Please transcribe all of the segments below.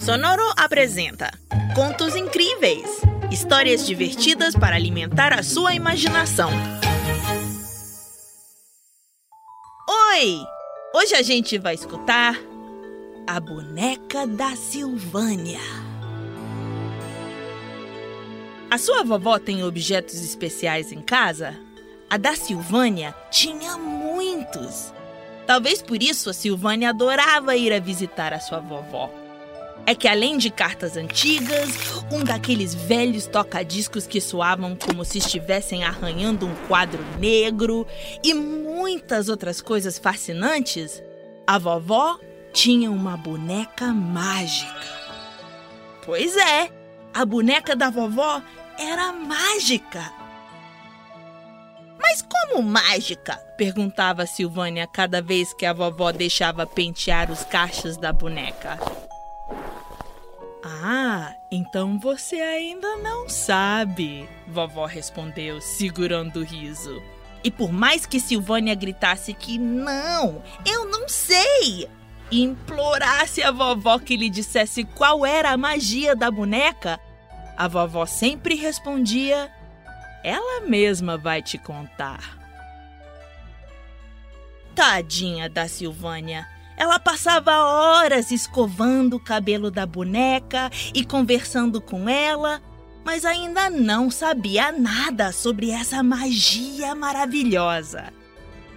Sonoro apresenta Contos Incríveis histórias divertidas para alimentar a sua imaginação. Oi! Hoje a gente vai escutar A Boneca da Silvânia. A sua vovó tem objetos especiais em casa? A da Silvânia tinha muitos. Talvez por isso a Silvânia adorava ir a visitar a sua vovó é que além de cartas antigas, um daqueles velhos toca-discos que soavam como se estivessem arranhando um quadro negro e muitas outras coisas fascinantes, a vovó tinha uma boneca mágica. Pois é, a boneca da vovó era mágica. Mas como mágica? perguntava Silvânia cada vez que a vovó deixava pentear os cachos da boneca. Ah, então você ainda não sabe, vovó respondeu, segurando o riso. E por mais que Silvânia gritasse que não, eu não sei, implorasse a vovó que lhe dissesse qual era a magia da boneca, a vovó sempre respondia: Ela mesma vai te contar. Tadinha da Silvânia. Ela passava horas escovando o cabelo da boneca e conversando com ela, mas ainda não sabia nada sobre essa magia maravilhosa.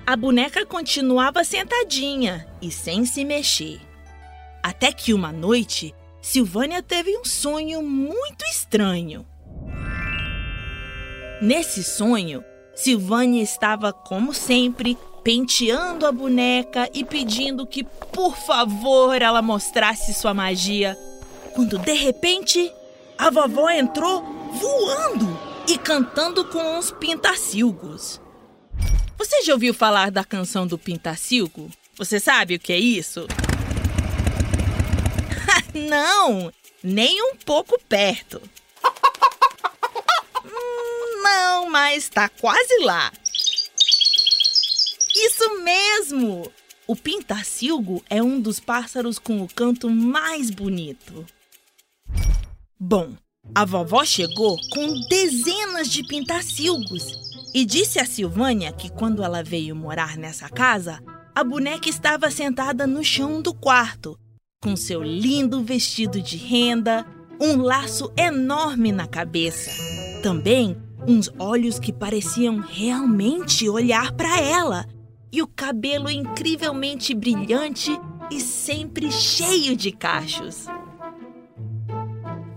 A boneca continuava sentadinha e sem se mexer. Até que uma noite, Silvânia teve um sonho muito estranho. Nesse sonho, Silvânia estava, como sempre, penteando a boneca e pedindo que, por favor, ela mostrasse sua magia. Quando de repente, a vovó entrou voando e cantando com os pintacilgos. Você já ouviu falar da canção do pintacilgo? Você sabe o que é isso? Não, nem um pouco perto. Hum, não, mas tá quase lá. Isso mesmo! O pintacilgo é um dos pássaros com o canto mais bonito. Bom, a vovó chegou com dezenas de pintacilgos e disse a Silvânia que quando ela veio morar nessa casa, a boneca estava sentada no chão do quarto, com seu lindo vestido de renda, um laço enorme na cabeça. Também uns olhos que pareciam realmente olhar para ela e o cabelo incrivelmente brilhante e sempre cheio de cachos.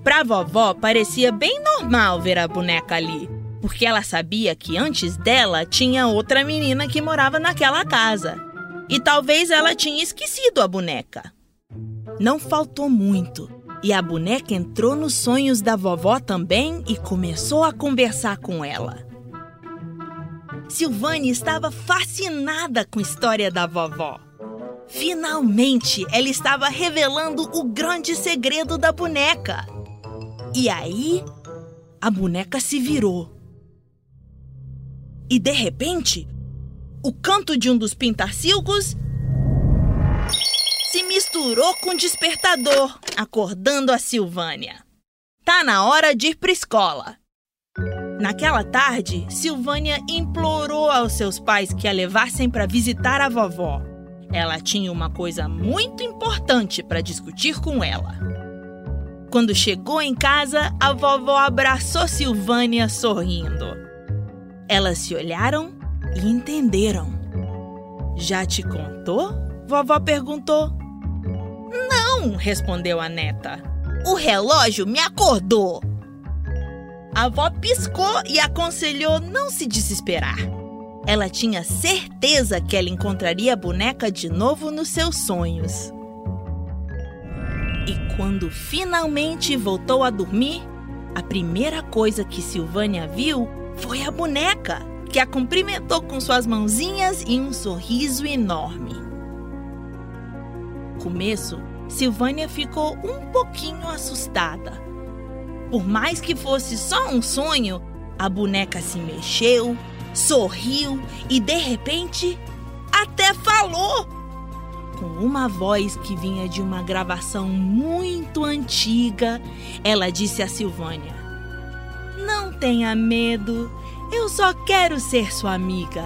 Pra vovó parecia bem normal ver a boneca ali, porque ela sabia que antes dela tinha outra menina que morava naquela casa. E talvez ela tinha esquecido a boneca. Não faltou muito, e a boneca entrou nos sonhos da vovó também e começou a conversar com ela. Silvane estava fascinada com a história da vovó. Finalmente, ela estava revelando o grande segredo da boneca. E aí, a boneca se virou. E de repente, o canto de um dos pintacilgos se misturou com o despertador, acordando a Silvânia. Tá na hora de ir para escola. Naquela tarde, Silvânia implorou aos seus pais que a levassem para visitar a vovó. Ela tinha uma coisa muito importante para discutir com ela. Quando chegou em casa, a vovó abraçou Silvânia sorrindo. Elas se olharam e entenderam. Já te contou? Vovó perguntou. Não, respondeu a neta. O relógio me acordou. A avó piscou e aconselhou não se desesperar. Ela tinha certeza que ela encontraria a boneca de novo nos seus sonhos. E quando finalmente voltou a dormir, a primeira coisa que Silvânia viu foi a boneca, que a cumprimentou com suas mãozinhas e um sorriso enorme. No começo, Silvânia ficou um pouquinho assustada por mais que fosse só um sonho, a boneca se mexeu, sorriu e de repente até falou. com uma voz que vinha de uma gravação muito antiga, ela disse a Silvânia: Não tenha medo, eu só quero ser sua amiga.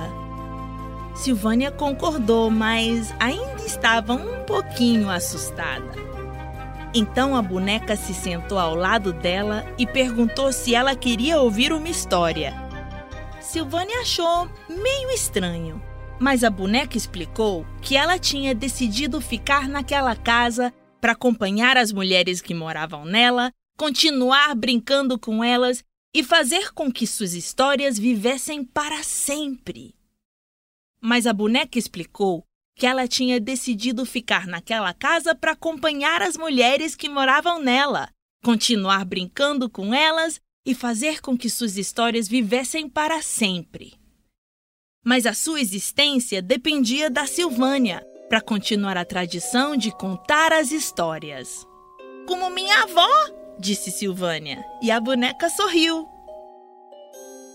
Silvânia concordou, mas ainda estava um pouquinho assustada. Então a boneca se sentou ao lado dela e perguntou se ela queria ouvir uma história. Silvânia achou meio estranho, mas a boneca explicou que ela tinha decidido ficar naquela casa para acompanhar as mulheres que moravam nela, continuar brincando com elas e fazer com que suas histórias vivessem para sempre. Mas a boneca explicou que ela tinha decidido ficar naquela casa para acompanhar as mulheres que moravam nela, continuar brincando com elas e fazer com que suas histórias vivessem para sempre mas a sua existência dependia da Silvânia para continuar a tradição de contar as histórias. Como minha avó, disse Silvânia, e a boneca sorriu.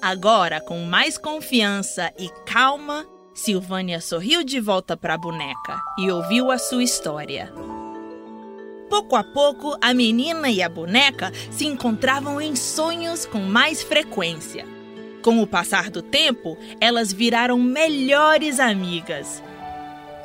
Agora, com mais confiança e calma, Silvânia sorriu de volta para a boneca e ouviu a sua história. Pouco a pouco, a menina e a boneca se encontravam em sonhos com mais frequência. Com o passar do tempo, elas viraram melhores amigas.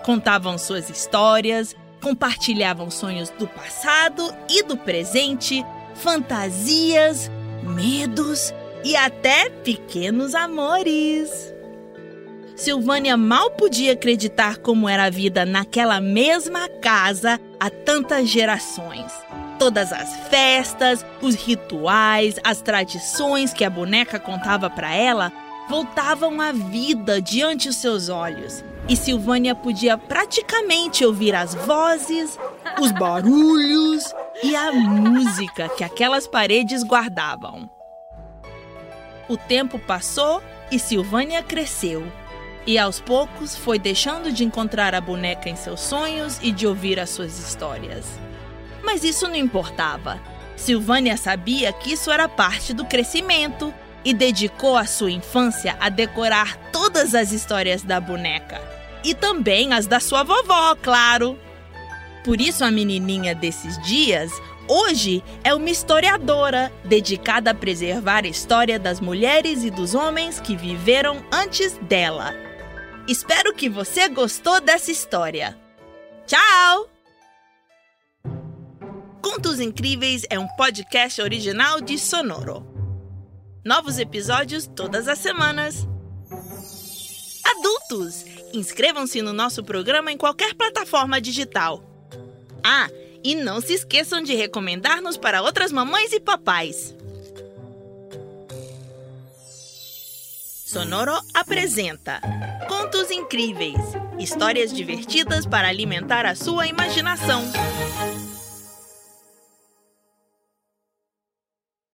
Contavam suas histórias, compartilhavam sonhos do passado e do presente, fantasias, medos e até pequenos amores. Silvânia mal podia acreditar como era a vida naquela mesma casa há tantas gerações. Todas as festas, os rituais, as tradições que a boneca contava para ela voltavam à vida diante os seus olhos. E Silvânia podia praticamente ouvir as vozes, os barulhos e a música que aquelas paredes guardavam. O tempo passou e Silvânia cresceu. E aos poucos foi deixando de encontrar a boneca em seus sonhos e de ouvir as suas histórias. Mas isso não importava. Silvânia sabia que isso era parte do crescimento e dedicou a sua infância a decorar todas as histórias da boneca. E também as da sua vovó, claro. Por isso, a menininha desses dias, hoje, é uma historiadora dedicada a preservar a história das mulheres e dos homens que viveram antes dela. Espero que você gostou dessa história. Tchau! Contos Incríveis é um podcast original de Sonoro. Novos episódios todas as semanas. Adultos, inscrevam-se no nosso programa em qualquer plataforma digital. Ah, e não se esqueçam de recomendar-nos para outras mamães e papais. Sonoro apresenta Contos Incríveis histórias divertidas para alimentar a sua imaginação.